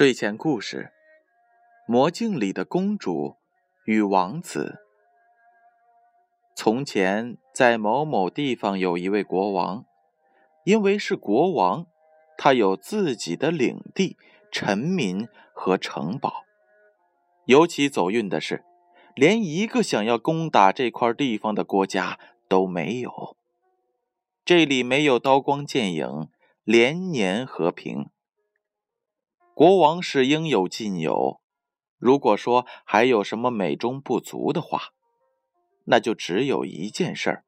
睡前故事：魔镜里的公主与王子。从前，在某某地方有一位国王，因为是国王，他有自己的领地、臣民和城堡。尤其走运的是，连一个想要攻打这块地方的国家都没有。这里没有刀光剑影，连年和平。国王是应有尽有，如果说还有什么美中不足的话，那就只有一件事，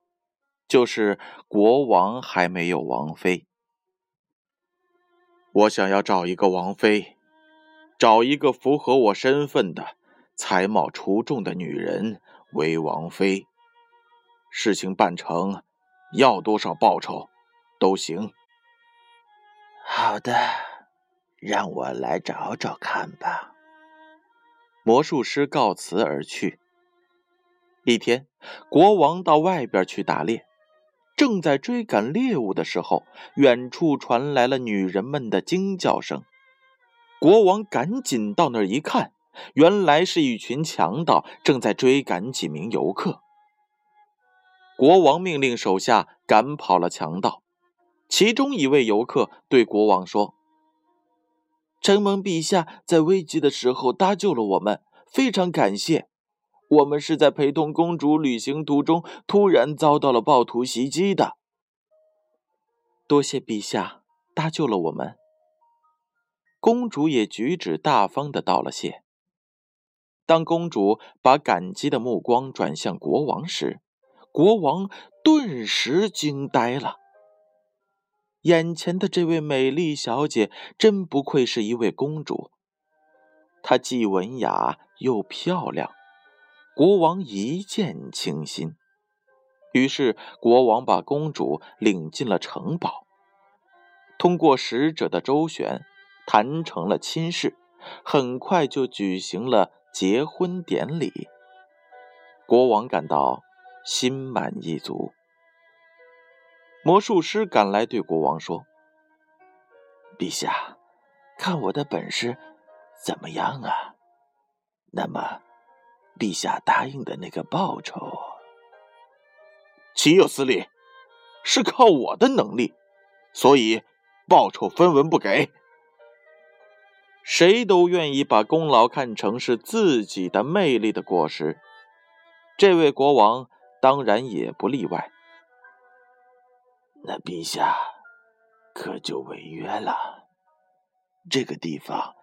就是国王还没有王妃。我想要找一个王妃，找一个符合我身份的、才貌出众的女人为王妃。事情办成，要多少报酬都行。好的。让我来找找看吧。魔术师告辞而去。一天，国王到外边去打猎，正在追赶猎物的时候，远处传来了女人们的惊叫声。国王赶紧到那儿一看，原来是一群强盗正在追赶几名游客。国王命令手下赶跑了强盗。其中一位游客对国王说。承蒙陛下在危急的时候搭救了我们，非常感谢。我们是在陪同公主旅行途中突然遭到了暴徒袭击的。多谢陛下搭救了我们。公主也举止大方的道了谢。当公主把感激的目光转向国王时，国王顿时惊呆了。眼前的这位美丽小姐真不愧是一位公主，她既文雅又漂亮，国王一见倾心。于是，国王把公主领进了城堡，通过使者的周旋，谈成了亲事，很快就举行了结婚典礼。国王感到心满意足。魔术师赶来，对国王说：“陛下，看我的本事怎么样啊？那么，陛下答应的那个报酬，岂有此理？是靠我的能力，所以报酬分文不给。谁都愿意把功劳看成是自己的魅力的果实，这位国王当然也不例外。”那陛下可就违约了。这个地方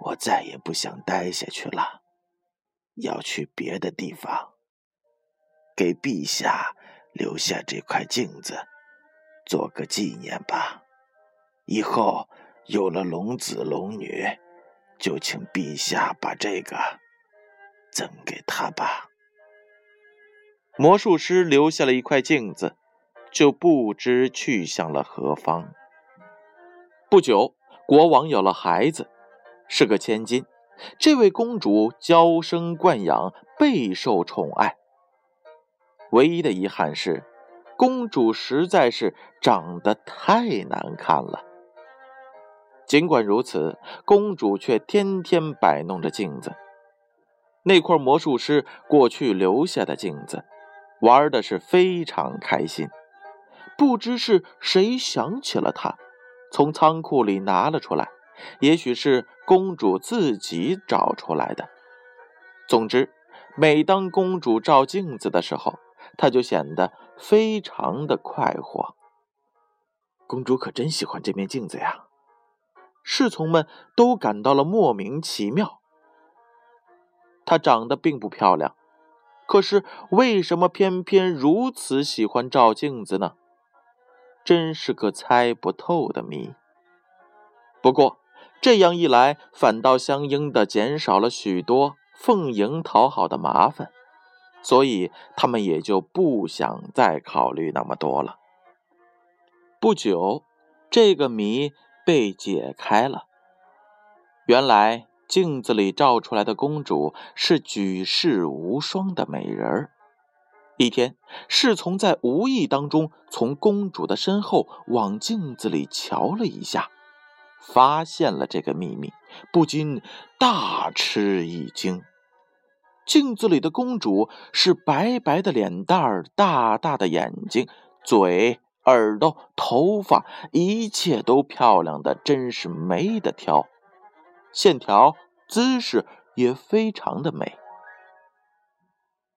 我再也不想待下去了，要去别的地方。给陛下留下这块镜子，做个纪念吧。以后有了龙子龙女，就请陛下把这个赠给他吧。魔术师留下了一块镜子。就不知去向了何方。不久，国王有了孩子，是个千金。这位公主娇生惯养，备受宠爱。唯一的遗憾是，公主实在是长得太难看了。尽管如此，公主却天天摆弄着镜子，那块魔术师过去留下的镜子，玩的是非常开心。不知是谁想起了他，从仓库里拿了出来，也许是公主自己找出来的。总之，每当公主照镜子的时候，她就显得非常的快活。公主可真喜欢这面镜子呀！侍从们都感到了莫名其妙。她长得并不漂亮，可是为什么偏偏如此喜欢照镜子呢？真是个猜不透的谜。不过这样一来，反倒相应的减少了许多奉迎讨好的麻烦，所以他们也就不想再考虑那么多了。不久，这个谜被解开了。原来镜子里照出来的公主是举世无双的美人儿。一天，侍从在无意当中从公主的身后往镜子里瞧了一下，发现了这个秘密，不禁大吃一惊。镜子里的公主是白白的脸蛋儿，大大的眼睛，嘴、耳朵、头发，一切都漂亮的，真是没得挑。线条、姿势也非常的美。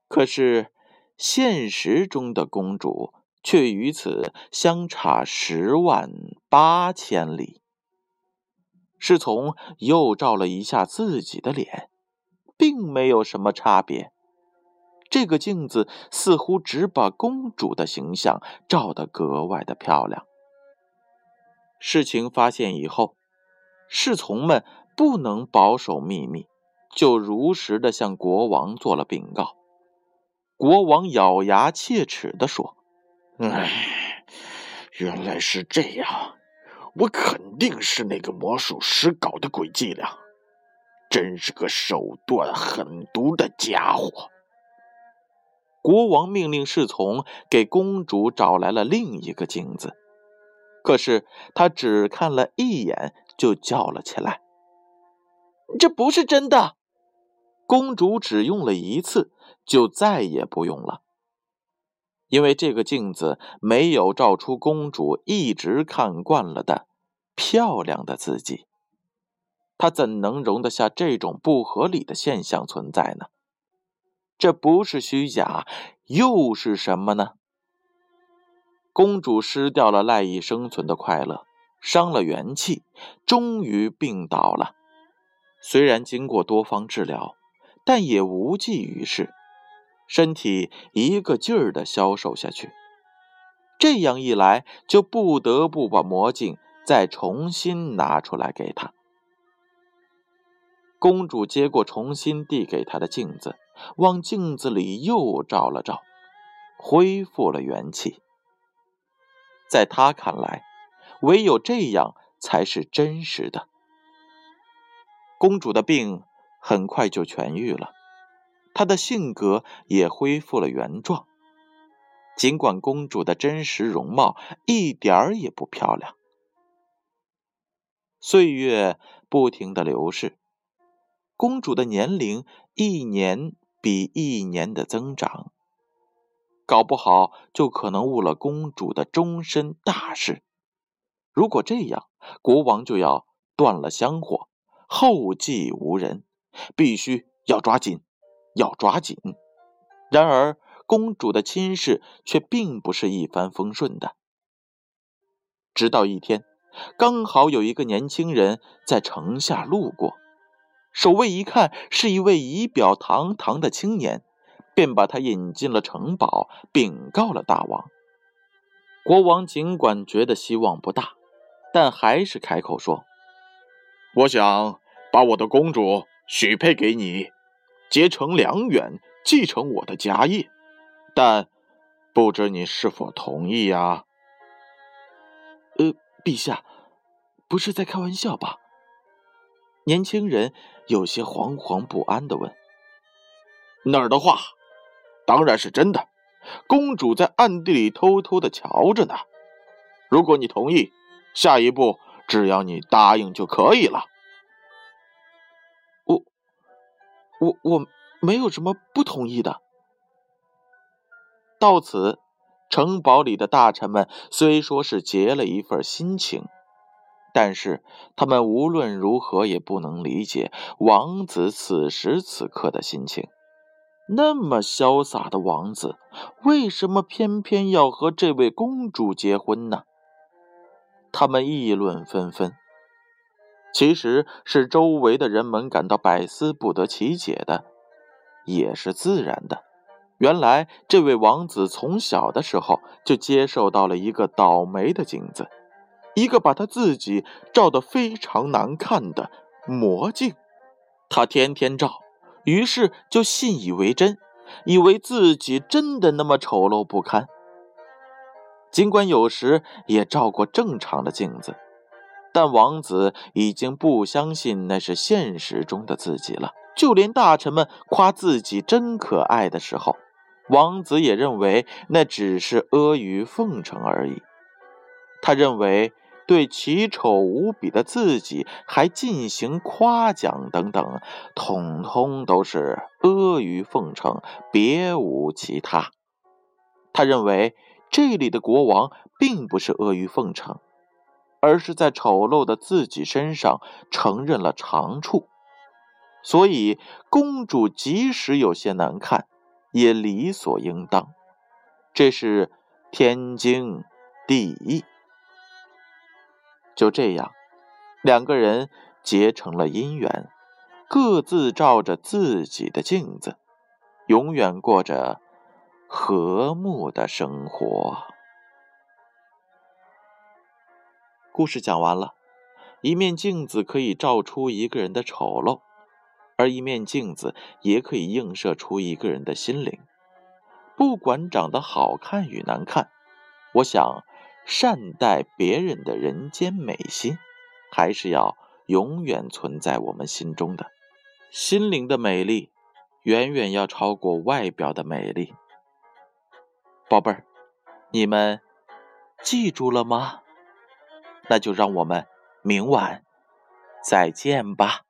可是，现实中的公主却与此相差十万八千里。侍从又照了一下自己的脸。并没有什么差别。这个镜子似乎只把公主的形象照得格外的漂亮。事情发现以后，侍从们不能保守秘密，就如实的向国王做了禀告。国王咬牙切齿地说：“哎，原来是这样，我肯定是那个魔术师搞的鬼伎俩。”真是个手段狠毒的家伙！国王命令侍从给公主找来了另一个镜子，可是他只看了一眼就叫了起来：“这不是真的！”公主只用了一次，就再也不用了，因为这个镜子没有照出公主一直看惯了的漂亮的自己。她怎能容得下这种不合理的现象存在呢？这不是虚假，又是什么呢？公主失掉了赖以生存的快乐，伤了元气，终于病倒了。虽然经过多方治疗，但也无济于事，身体一个劲儿的消瘦下去。这样一来，就不得不把魔镜再重新拿出来给她。公主接过重新递给她的镜子，往镜子里又照了照，恢复了元气。在她看来，唯有这样才是真实的。公主的病很快就痊愈了，她的性格也恢复了原状。尽管公主的真实容貌一点儿也不漂亮，岁月不停的流逝。公主的年龄一年比一年的增长，搞不好就可能误了公主的终身大事。如果这样，国王就要断了香火，后继无人，必须要抓紧，要抓紧。然而，公主的亲事却并不是一帆风顺的。直到一天，刚好有一个年轻人在城下路过。守卫一看是一位仪表堂堂的青年，便把他引进了城堡，禀告了大王。国王尽管觉得希望不大，但还是开口说：“我想把我的公主许配给你，结成良缘，继承我的家业。但不知你是否同意呀？”“呃，陛下，不是在开玩笑吧？”年轻人有些惶惶不安的问：“哪儿的话？当然是真的。公主在暗地里偷偷的瞧着呢。如果你同意，下一步只要你答应就可以了。”“我、我没有什么不同意的。”到此，城堡里的大臣们虽说是结了一份心情。但是他们无论如何也不能理解王子此时此刻的心情。那么潇洒的王子，为什么偏偏要和这位公主结婚呢？他们议论纷纷，其实是周围的人们感到百思不得其解的，也是自然的。原来，这位王子从小的时候就接受到了一个倒霉的镜子。一个把他自己照得非常难看的魔镜，他天天照，于是就信以为真，以为自己真的那么丑陋不堪。尽管有时也照过正常的镜子，但王子已经不相信那是现实中的自己了。就连大臣们夸自己真可爱的时候，王子也认为那只是阿谀奉承而已。他认为。对奇丑无比的自己还进行夸奖等等，统统都是阿谀奉承，别无其他。他认为这里的国王并不是阿谀奉承，而是在丑陋的自己身上承认了长处，所以公主即使有些难看，也理所应当。这是天经地义。就这样，两个人结成了姻缘，各自照着自己的镜子，永远过着和睦的生活。故事讲完了，一面镜子可以照出一个人的丑陋，而一面镜子也可以映射出一个人的心灵。不管长得好看与难看，我想。善待别人的人间美心，还是要永远存在我们心中的。心灵的美丽，远远要超过外表的美丽。宝贝儿，你们记住了吗？那就让我们明晚再见吧。